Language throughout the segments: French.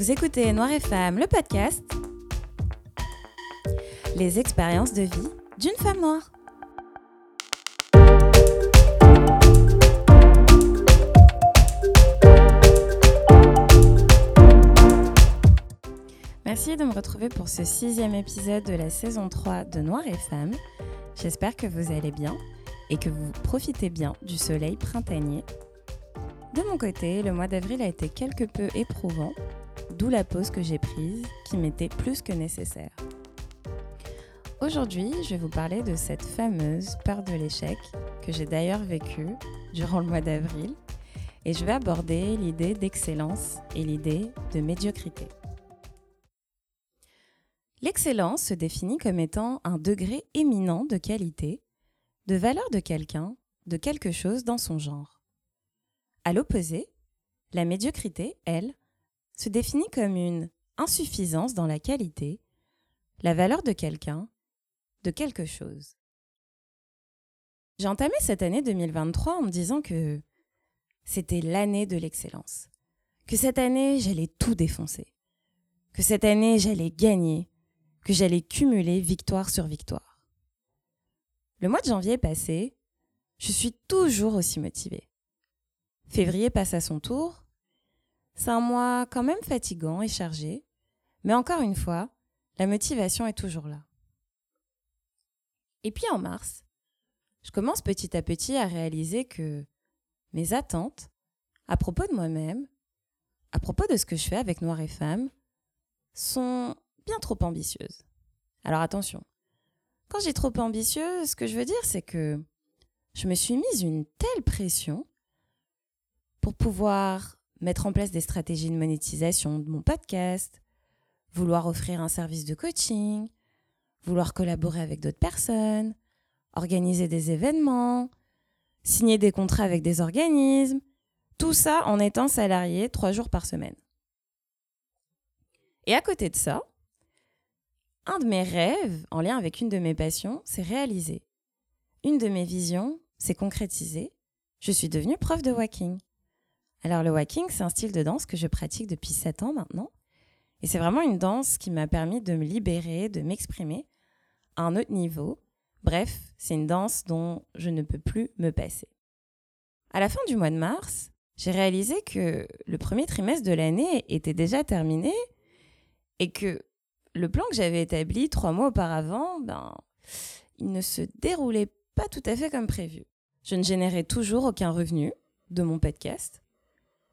Vous écoutez Noir et Femme, le podcast. Les expériences de vie d'une femme noire. Merci de me retrouver pour ce sixième épisode de la saison 3 de Noir et Femme. J'espère que vous allez bien et que vous profitez bien du soleil printanier. De mon côté, le mois d'avril a été quelque peu éprouvant, d'où la pause que j'ai prise qui m'était plus que nécessaire. Aujourd'hui, je vais vous parler de cette fameuse peur de l'échec que j'ai d'ailleurs vécue durant le mois d'avril et je vais aborder l'idée d'excellence et l'idée de médiocrité. L'excellence se définit comme étant un degré éminent de qualité, de valeur de quelqu'un, de quelque chose dans son genre. À l'opposé, la médiocrité, elle, se définit comme une insuffisance dans la qualité, la valeur de quelqu'un, de quelque chose. J'ai entamé cette année 2023 en me disant que c'était l'année de l'excellence, que cette année j'allais tout défoncer, que cette année j'allais gagner, que j'allais cumuler victoire sur victoire. Le mois de janvier passé, je suis toujours aussi motivée. Février passe à son tour. C'est un mois quand même fatigant et chargé, mais encore une fois, la motivation est toujours là. Et puis en mars, je commence petit à petit à réaliser que mes attentes à propos de moi-même, à propos de ce que je fais avec Noir et Femme, sont bien trop ambitieuse. Alors attention, quand j'ai trop ambitieuse, ce que je veux dire, c'est que je me suis mise une telle pression pour pouvoir mettre en place des stratégies de monétisation de mon podcast, vouloir offrir un service de coaching, vouloir collaborer avec d'autres personnes, organiser des événements, signer des contrats avec des organismes, tout ça en étant salarié trois jours par semaine. Et à côté de ça, un de mes rêves, en lien avec une de mes passions, s'est réalisé. Une de mes visions s'est concrétisée. Je suis devenue prof de walking. Alors le walking, c'est un style de danse que je pratique depuis 7 ans maintenant. Et c'est vraiment une danse qui m'a permis de me libérer, de m'exprimer à un autre niveau. Bref, c'est une danse dont je ne peux plus me passer. À la fin du mois de mars, j'ai réalisé que le premier trimestre de l'année était déjà terminé et que le plan que j'avais établi trois mois auparavant, ben, il ne se déroulait pas tout à fait comme prévu. Je ne générais toujours aucun revenu de mon podcast.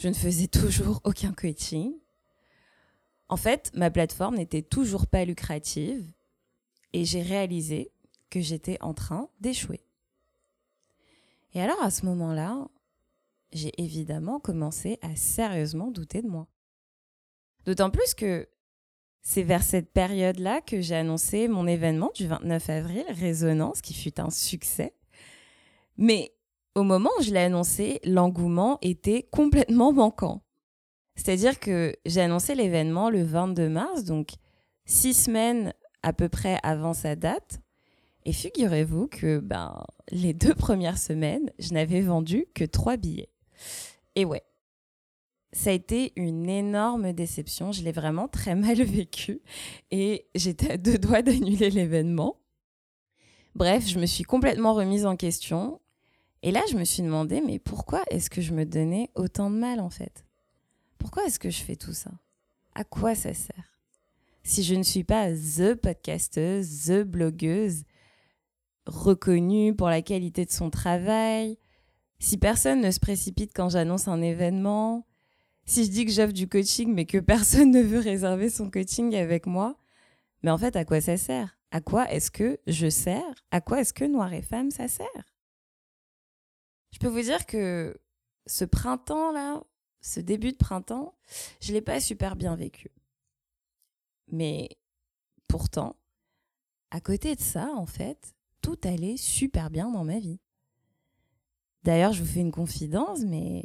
Je ne faisais toujours aucun coaching. En fait, ma plateforme n'était toujours pas lucrative et j'ai réalisé que j'étais en train d'échouer. Et alors à ce moment-là, j'ai évidemment commencé à sérieusement douter de moi. D'autant plus que c'est vers cette période-là que j'ai annoncé mon événement du 29 avril, Résonance, qui fut un succès. Mais au moment où je l'ai annoncé, l'engouement était complètement manquant. C'est-à-dire que j'ai annoncé l'événement le 22 mars, donc six semaines à peu près avant sa date. Et figurez-vous que ben, les deux premières semaines, je n'avais vendu que trois billets. Et ouais, ça a été une énorme déception. Je l'ai vraiment très mal vécu et j'étais à deux doigts d'annuler l'événement. Bref, je me suis complètement remise en question. Et là, je me suis demandé, mais pourquoi est-ce que je me donnais autant de mal en fait? Pourquoi est-ce que je fais tout ça? À quoi ça sert? Si je ne suis pas the podcasteuse, the blogueuse, reconnue pour la qualité de son travail, si personne ne se précipite quand j'annonce un événement, si je dis que j'offre du coaching mais que personne ne veut réserver son coaching avec moi, mais en fait, à quoi ça sert? À quoi est-ce que je sers? À quoi est-ce que Noir et Femme, ça sert? Je peux vous dire que ce printemps-là, ce début de printemps, je ne l'ai pas super bien vécu. Mais pourtant, à côté de ça, en fait, tout allait super bien dans ma vie. D'ailleurs, je vous fais une confidence, mais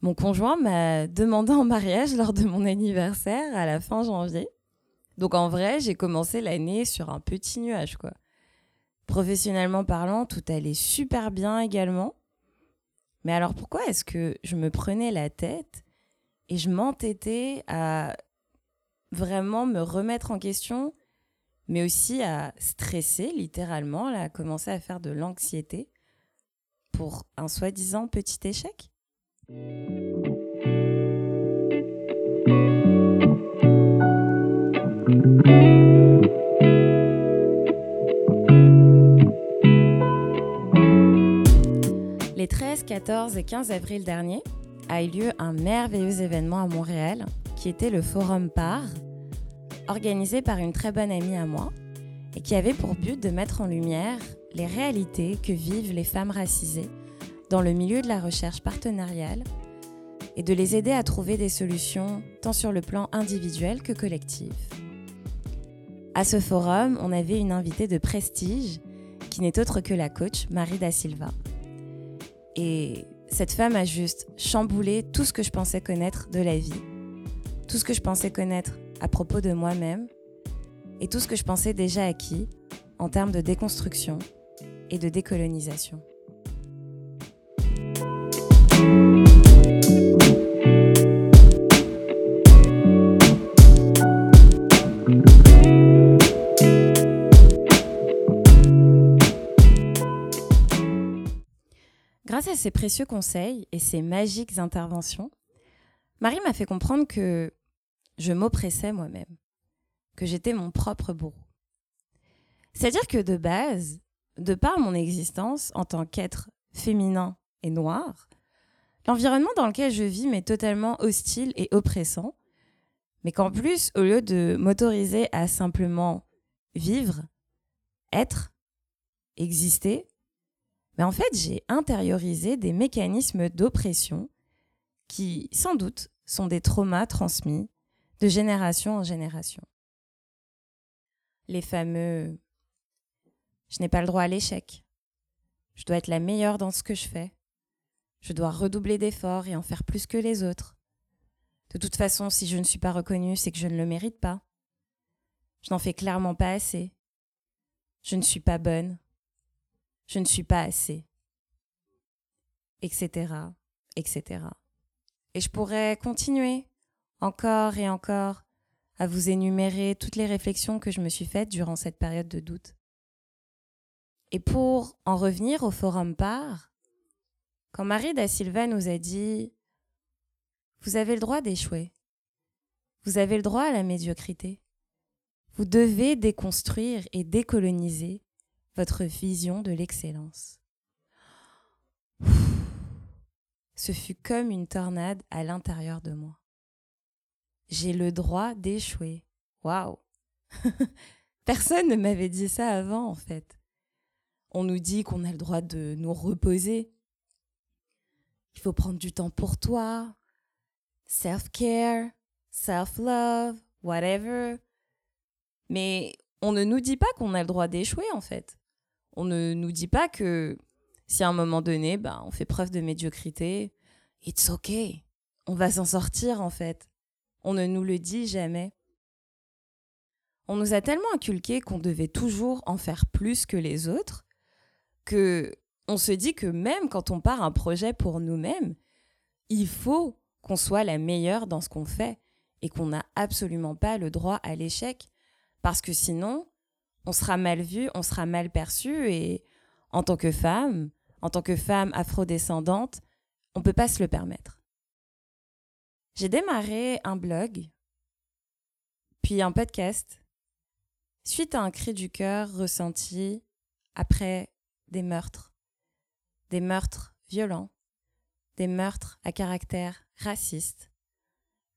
mon conjoint m'a demandé en mariage lors de mon anniversaire à la fin janvier. Donc en vrai, j'ai commencé l'année sur un petit nuage, quoi. Professionnellement parlant, tout allait super bien également. Mais alors pourquoi est-ce que je me prenais la tête Et je m'entêtais à vraiment me remettre en question, mais aussi à stresser littéralement, à commencer à faire de l'anxiété pour un soi-disant petit échec? 14 et 15 avril dernier a eu lieu un merveilleux événement à Montréal qui était le Forum Par, organisé par une très bonne amie à moi et qui avait pour but de mettre en lumière les réalités que vivent les femmes racisées dans le milieu de la recherche partenariale et de les aider à trouver des solutions tant sur le plan individuel que collectif. À ce forum, on avait une invitée de prestige qui n'est autre que la coach Marie Da Silva. Et cette femme a juste chamboulé tout ce que je pensais connaître de la vie, tout ce que je pensais connaître à propos de moi-même et tout ce que je pensais déjà acquis en termes de déconstruction et de décolonisation. Grâce à ses précieux conseils et ses magiques interventions, Marie m'a fait comprendre que je m'oppressais moi-même, que j'étais mon propre bourreau. C'est-à-dire que de base, de par mon existence en tant qu'être féminin et noir, l'environnement dans lequel je vis m'est totalement hostile et oppressant, mais qu'en plus, au lieu de m'autoriser à simplement vivre, être, exister, mais en fait, j'ai intériorisé des mécanismes d'oppression qui, sans doute, sont des traumas transmis de génération en génération. Les fameux je n'ai pas le droit à l'échec. Je dois être la meilleure dans ce que je fais. Je dois redoubler d'efforts et en faire plus que les autres. De toute façon, si je ne suis pas reconnue, c'est que je ne le mérite pas. Je n'en fais clairement pas assez. Je ne suis pas bonne. Je ne suis pas assez. Etc. etc. Et je pourrais continuer encore et encore à vous énumérer toutes les réflexions que je me suis faites durant cette période de doute. Et pour en revenir au forum par, quand Marie da Silva nous a dit Vous avez le droit d'échouer, vous avez le droit à la médiocrité, vous devez déconstruire et décoloniser votre vision de l'excellence. Ce fut comme une tornade à l'intérieur de moi. J'ai le droit d'échouer. Waouh! Personne ne m'avait dit ça avant, en fait on nous dit qu'on a le droit de nous reposer. Il faut prendre du temps pour toi, self-care, self-love, whatever. Mais on ne nous dit pas qu'on a le droit d'échouer en fait. On ne nous dit pas que si à un moment donné, ben, on fait preuve de médiocrité, it's okay. On va s'en sortir en fait. On ne nous le dit jamais. On nous a tellement inculqué qu'on devait toujours en faire plus que les autres que on se dit que même quand on part un projet pour nous-mêmes, il faut qu'on soit la meilleure dans ce qu'on fait et qu'on n'a absolument pas le droit à l'échec parce que sinon, on sera mal vu, on sera mal perçu et en tant que femme, en tant que femme afrodescendante, on ne peut pas se le permettre. J'ai démarré un blog, puis un podcast, suite à un cri du cœur ressenti après des meurtres, des meurtres violents, des meurtres à caractère raciste,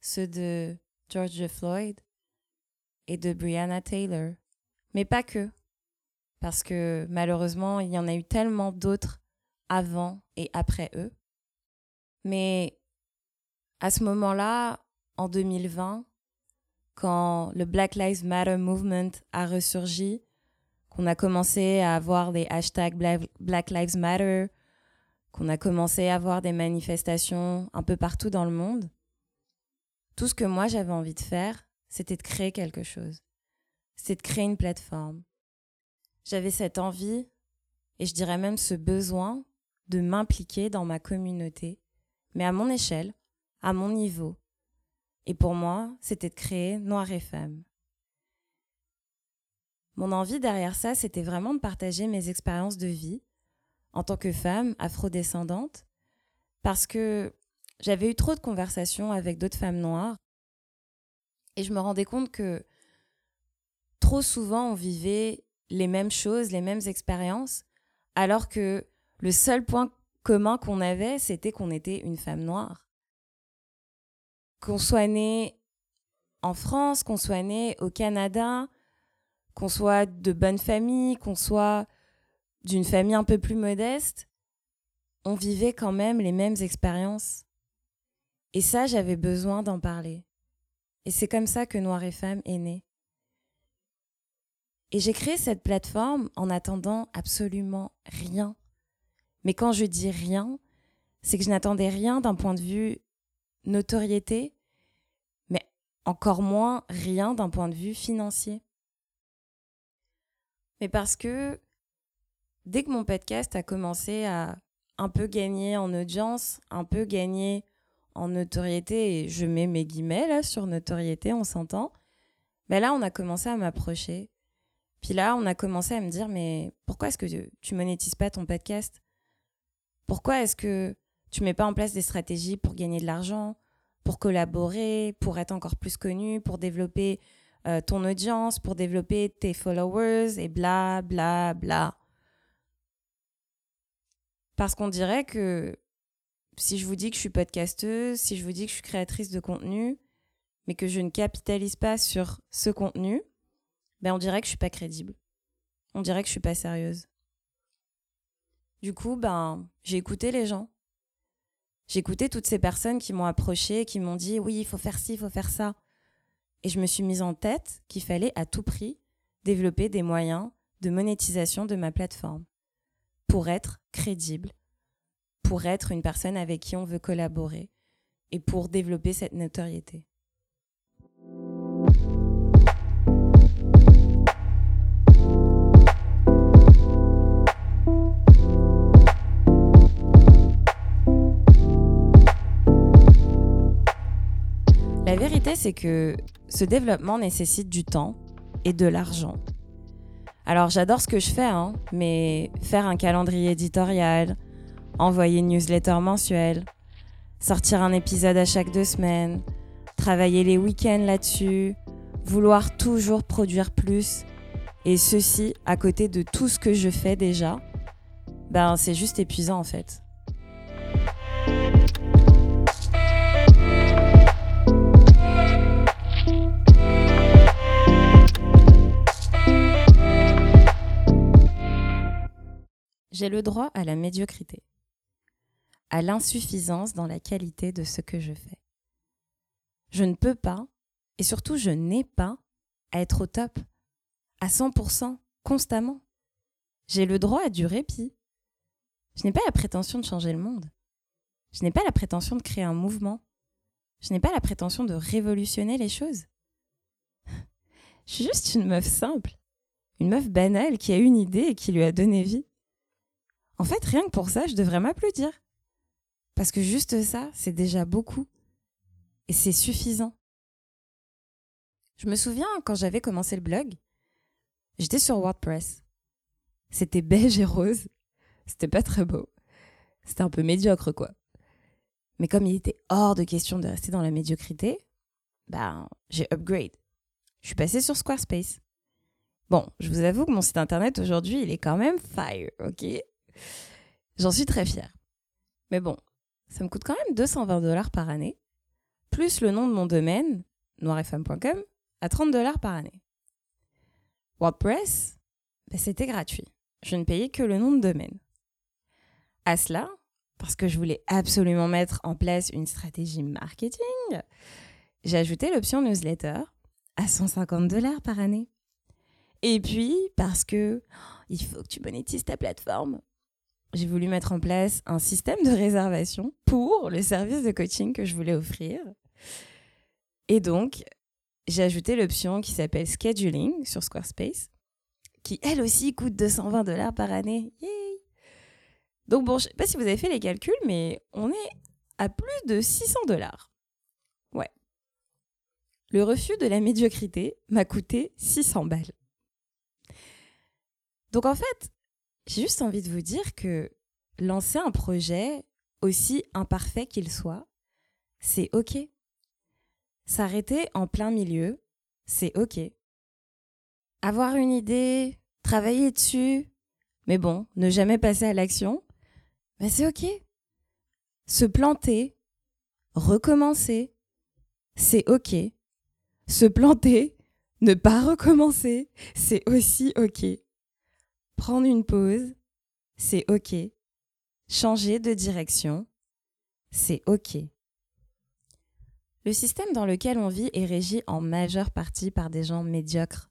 ceux de George Floyd et de Breonna Taylor, mais pas que, parce que malheureusement il y en a eu tellement d'autres avant et après eux. Mais à ce moment-là, en 2020, quand le Black Lives Matter Movement a ressurgi, qu'on a commencé à avoir des hashtags Black Lives Matter, qu'on a commencé à avoir des manifestations un peu partout dans le monde, tout ce que moi j'avais envie de faire, c'était de créer quelque chose. C'était de créer une plateforme. J'avais cette envie, et je dirais même ce besoin, de m'impliquer dans ma communauté, mais à mon échelle, à mon niveau, Et pour moi, c'était de créer Noir et Femme. Mon envie derrière ça, c'était vraiment de partager mes expériences de vie en tant que femme afrodescendante, parce que j'avais eu trop de conversations avec d'autres femmes noires, et je me rendais compte que trop souvent on vivait les mêmes choses, les mêmes expériences, alors que le seul point commun qu'on avait, c'était qu'on était une femme noire. Qu'on soit né en France, qu'on soit né au Canada, qu'on soit de bonne famille, qu'on soit d'une famille un peu plus modeste, on vivait quand même les mêmes expériences. Et ça, j'avais besoin d'en parler. Et c'est comme ça que Noir et Femme est né. Et j'ai créé cette plateforme en attendant absolument rien. Mais quand je dis rien, c'est que je n'attendais rien d'un point de vue notoriété, mais encore moins rien d'un point de vue financier. Mais parce que dès que mon podcast a commencé à un peu gagner en audience, un peu gagner en notoriété, et je mets mes guillemets là sur notoriété, on s'entend, ben là on a commencé à m'approcher. Puis là on a commencé à me dire mais pourquoi est-ce que tu monétises pas ton podcast? Pourquoi est-ce que tu mets pas en place des stratégies pour gagner de l'argent, pour collaborer, pour être encore plus connu, pour développer euh, ton audience, pour développer tes followers et bla bla bla? Parce qu'on dirait que si je vous dis que je suis podcasteuse, si je vous dis que je suis créatrice de contenu, mais que je ne capitalise pas sur ce contenu, ben on dirait que je suis pas crédible. On dirait que je suis pas sérieuse. Du coup, ben j'ai écouté les gens. J'ai écouté toutes ces personnes qui m'ont approché, qui m'ont dit oui, il faut faire ci, il faut faire ça. Et je me suis mise en tête qu'il fallait à tout prix développer des moyens de monétisation de ma plateforme pour être crédible, pour être une personne avec qui on veut collaborer et pour développer cette notoriété. C'est que ce développement nécessite du temps et de l'argent. Alors j'adore ce que je fais, hein, mais faire un calendrier éditorial, envoyer une newsletter mensuelle, sortir un épisode à chaque deux semaines, travailler les week-ends là-dessus, vouloir toujours produire plus, et ceci à côté de tout ce que je fais déjà, ben c'est juste épuisant en fait. J'ai le droit à la médiocrité, à l'insuffisance dans la qualité de ce que je fais. Je ne peux pas, et surtout je n'ai pas, à être au top, à 100%, constamment. J'ai le droit à du répit. Je n'ai pas la prétention de changer le monde. Je n'ai pas la prétention de créer un mouvement. Je n'ai pas la prétention de révolutionner les choses. Je suis juste une meuf simple, une meuf banale qui a une idée et qui lui a donné vie. En fait, rien que pour ça, je devrais m'applaudir. Parce que juste ça, c'est déjà beaucoup. Et c'est suffisant. Je me souviens quand j'avais commencé le blog, j'étais sur WordPress. C'était beige et rose. C'était pas très beau. C'était un peu médiocre, quoi. Mais comme il était hors de question de rester dans la médiocrité, ben, j'ai upgrade. Je suis passée sur Squarespace. Bon, je vous avoue que mon site internet aujourd'hui, il est quand même fire, ok? J'en suis très fière. Mais bon, ça me coûte quand même 220 dollars par année, plus le nom de mon domaine, noirfm.com, à 30 dollars par année. WordPress, ben, c'était gratuit. Je ne payais que le nom de domaine. À cela, parce que je voulais absolument mettre en place une stratégie marketing, j'ai ajouté l'option newsletter à 150 dollars par année. Et puis, parce que oh, il faut que tu monétises ta plateforme, j'ai voulu mettre en place un système de réservation pour le service de coaching que je voulais offrir. Et donc, j'ai ajouté l'option qui s'appelle Scheduling sur Squarespace, qui elle aussi coûte 220 dollars par année. donc bon, je sais pas si vous avez fait les calculs, mais on est à plus de 600 dollars. Ouais. le refus de la médiocrité m'a coûté 600 balles. Donc en fait, j'ai juste envie de vous dire que lancer un projet, aussi imparfait qu'il soit, c'est OK. S'arrêter en plein milieu, c'est OK. Avoir une idée, travailler dessus, mais bon, ne jamais passer à l'action, ben c'est OK. Se planter, recommencer, c'est OK. Se planter, ne pas recommencer, c'est aussi OK. Prendre une pause, c'est OK. Changer de direction, c'est OK. Le système dans lequel on vit est régi en majeure partie par des gens médiocres,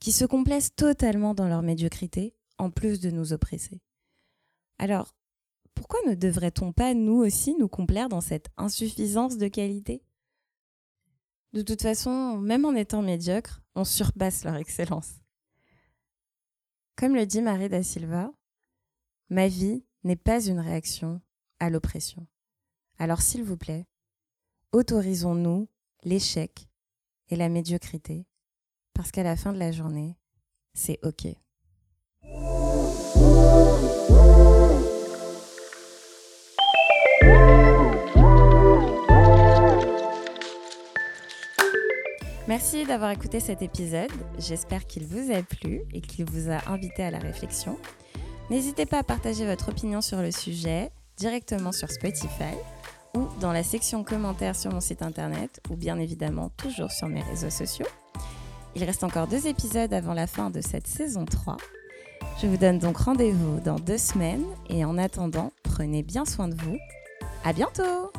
qui se complaisent totalement dans leur médiocrité, en plus de nous oppresser. Alors, pourquoi ne devrait-on pas, nous aussi, nous complaire dans cette insuffisance de qualité? De toute façon, même en étant médiocre, on surpasse leur excellence. Comme le dit Marie da Silva, ma vie n'est pas une réaction à l'oppression. Alors s'il vous plaît, autorisons-nous l'échec et la médiocrité, parce qu'à la fin de la journée, c'est OK. Merci d'avoir écouté cet épisode. J'espère qu'il vous a plu et qu'il vous a invité à la réflexion. N'hésitez pas à partager votre opinion sur le sujet directement sur Spotify ou dans la section commentaires sur mon site internet ou bien évidemment toujours sur mes réseaux sociaux. Il reste encore deux épisodes avant la fin de cette saison 3. Je vous donne donc rendez-vous dans deux semaines et en attendant, prenez bien soin de vous. À bientôt!